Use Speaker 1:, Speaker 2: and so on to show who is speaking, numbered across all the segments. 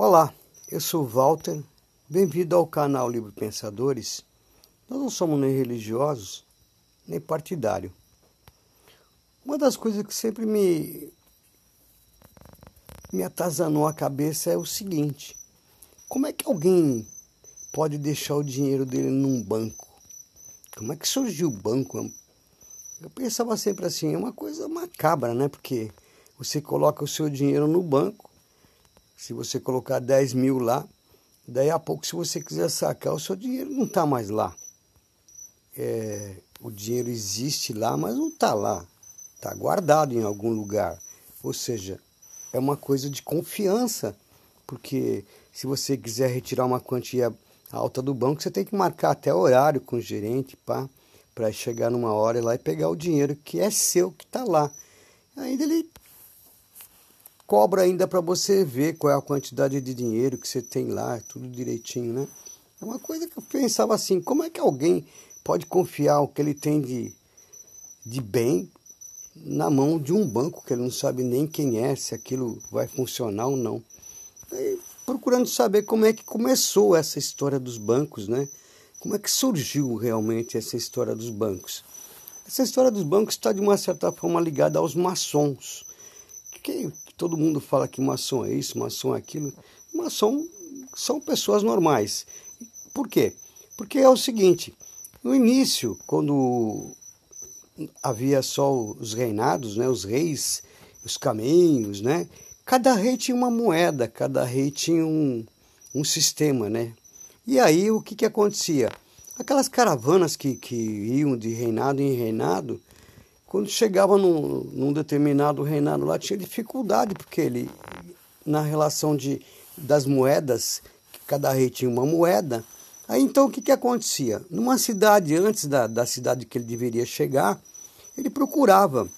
Speaker 1: Olá, eu sou Walter, bem-vindo ao canal Livre Pensadores. Nós não somos nem religiosos, nem partidário. Uma das coisas que sempre me, me atazanou a cabeça é o seguinte: como é que alguém pode deixar o dinheiro dele num banco? Como é que surgiu o banco? Eu pensava sempre assim, é uma coisa macabra, né? Porque você coloca o seu dinheiro no banco se você colocar 10 mil lá, daí a pouco, se você quiser sacar, o seu dinheiro não está mais lá. É, o dinheiro existe lá, mas não está lá. Está guardado em algum lugar. Ou seja, é uma coisa de confiança, porque se você quiser retirar uma quantia alta do banco, você tem que marcar até horário com o gerente para chegar numa hora lá e pegar o dinheiro que é seu, que está lá. Ainda ele cobra ainda para você ver qual é a quantidade de dinheiro que você tem lá, tudo direitinho, né? É uma coisa que eu pensava assim, como é que alguém pode confiar o que ele tem de, de bem na mão de um banco que ele não sabe nem quem é, se aquilo vai funcionar ou não. Procurando saber como é que começou essa história dos bancos, né? Como é que surgiu realmente essa história dos bancos? Essa história dos bancos está de uma certa forma ligada aos maçons. Que todo mundo fala que maçom é isso, maçom é aquilo. Maçom são pessoas normais. Por quê? Porque é o seguinte, no início, quando havia só os reinados, né, os reis, os caminhos, né, cada rei tinha uma moeda, cada rei tinha um, um sistema, né? E aí o que, que acontecia? Aquelas caravanas que, que iam de reinado em reinado, quando chegava num, num, determinado reinado lá, tinha dificuldade, porque ele, na relação de, das moedas, cada rei tinha uma moeda. Aí então o que, que acontecia? Numa cidade, antes da, da cidade que ele deveria chegar, ele procurava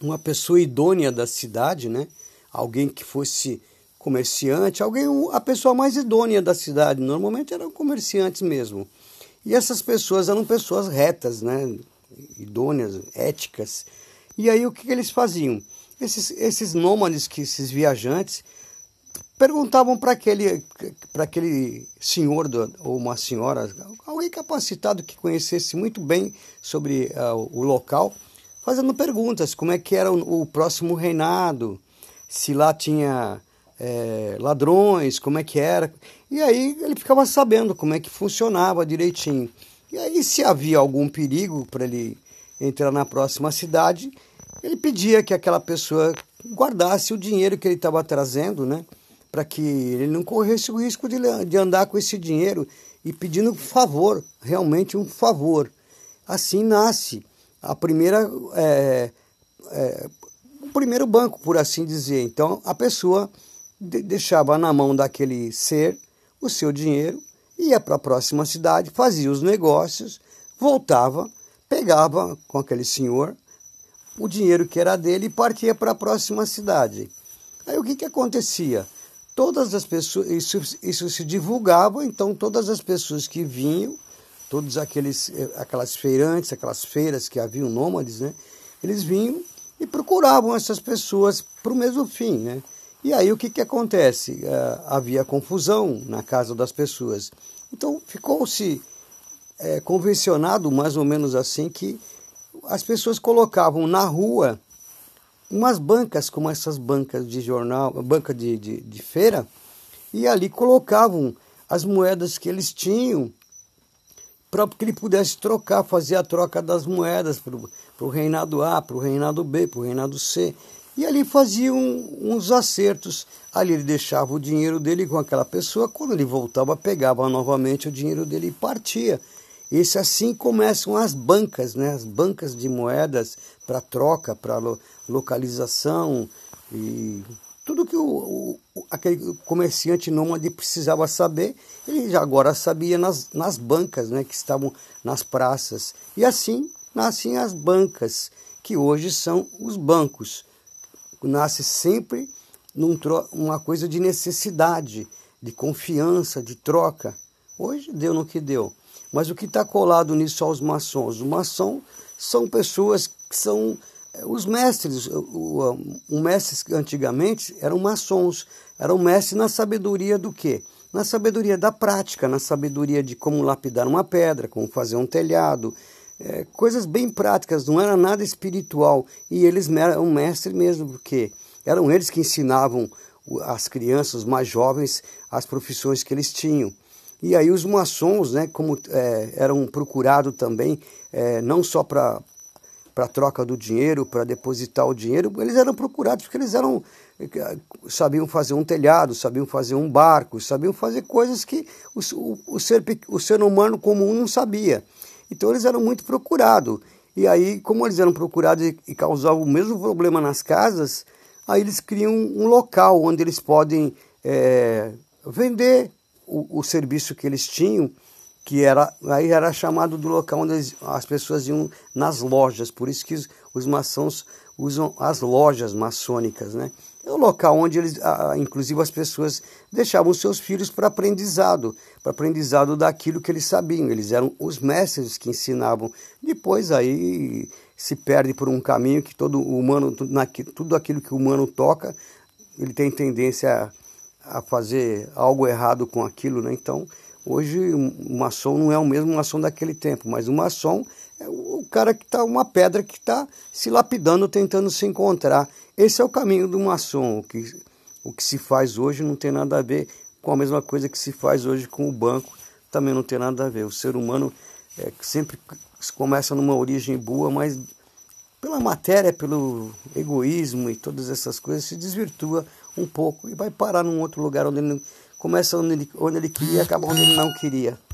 Speaker 1: uma pessoa idônea da cidade, né? alguém que fosse comerciante, alguém a pessoa mais idônea da cidade. Normalmente eram comerciantes mesmo. E essas pessoas eram pessoas retas, né? Idôneas, éticas. E aí o que, que eles faziam? Esses, esses nômades, que, esses viajantes, perguntavam para aquele, aquele senhor do, ou uma senhora, alguém capacitado que conhecesse muito bem sobre uh, o local, fazendo perguntas, como é que era o, o próximo reinado, se lá tinha é, ladrões, como é que era. E aí ele ficava sabendo como é que funcionava direitinho. E aí, se havia algum perigo para ele entrar na próxima cidade, ele pedia que aquela pessoa guardasse o dinheiro que ele estava trazendo, né? Para que ele não corresse o risco de, de andar com esse dinheiro e pedindo um favor, realmente um favor. Assim nasce a primeira, é, é, o primeiro banco, por assim dizer. Então, a pessoa deixava na mão daquele ser o seu dinheiro ia para a próxima cidade, fazia os negócios, voltava, pegava com aquele senhor o dinheiro que era dele e partia para a próxima cidade. Aí o que, que acontecia? Todas as pessoas, isso, isso se divulgava, então todas as pessoas que vinham, todos aqueles, aquelas feirantes, aquelas feiras que haviam nômades, né? Eles vinham e procuravam essas pessoas para o mesmo fim, né? E aí o que, que acontece? Uh, havia confusão na casa das pessoas. Então ficou-se é, convencionado, mais ou menos assim, que as pessoas colocavam na rua umas bancas, como essas bancas de jornal, banca de, de, de feira, e ali colocavam as moedas que eles tinham para que ele pudesse trocar, fazer a troca das moedas para o reinado A, para o reinado B, para o reinado C. E ali faziam uns acertos. Ali ele deixava o dinheiro dele com aquela pessoa, quando ele voltava, pegava novamente o dinheiro dele e partia. Esse assim começam as bancas, né? as bancas de moedas para troca, para lo, localização e tudo que o, o, aquele comerciante nômade precisava saber, ele já agora sabia nas, nas bancas né? que estavam nas praças. E assim nascem as bancas, que hoje são os bancos nasce sempre num uma coisa de necessidade, de confiança, de troca. Hoje deu no que deu. Mas o que está colado nisso aos maçons? Os maçons são pessoas que são os mestres, o, o, o mestres antigamente eram maçons, eram mestres na sabedoria do quê? Na sabedoria da prática, na sabedoria de como lapidar uma pedra, como fazer um telhado, é, coisas bem práticas, não era nada espiritual. E eles eram mestres mesmo, porque eram eles que ensinavam as crianças, os mais jovens, as profissões que eles tinham. E aí os maçons, né, como é, eram procurados também, é, não só para para troca do dinheiro, para depositar o dinheiro, eles eram procurados porque eles eram sabiam fazer um telhado, sabiam fazer um barco, sabiam fazer coisas que o, o, o, ser, o ser humano comum não sabia. Então eles eram muito procurados. E aí, como eles eram procurados e, causavam o mesmo problema nas casas, aí eles criam um local onde eles podem é, vender o, o serviço que eles tinham que era aí era chamado do local onde as pessoas iam nas lojas, por isso que os, os maçons usam as lojas maçônicas, né? É o local onde eles, inclusive as pessoas deixavam seus filhos para aprendizado, para aprendizado daquilo que eles sabiam. Eles eram os mestres que ensinavam. Depois aí se perde por um caminho que todo humano, tudo aquilo que o humano toca, ele tem tendência a, a fazer algo errado com aquilo, né? Então Hoje o maçom não é o mesmo maçom daquele tempo, mas o maçom é o cara que está, uma pedra que está se lapidando, tentando se encontrar. Esse é o caminho do maçom. O que, o que se faz hoje não tem nada a ver com a mesma coisa que se faz hoje com o banco, também não tem nada a ver. O ser humano é, sempre começa numa origem boa, mas pela matéria, pelo egoísmo e todas essas coisas, se desvirtua um pouco e vai parar num outro lugar onde ele começa onde ele, onde ele queria e acaba onde ele não queria.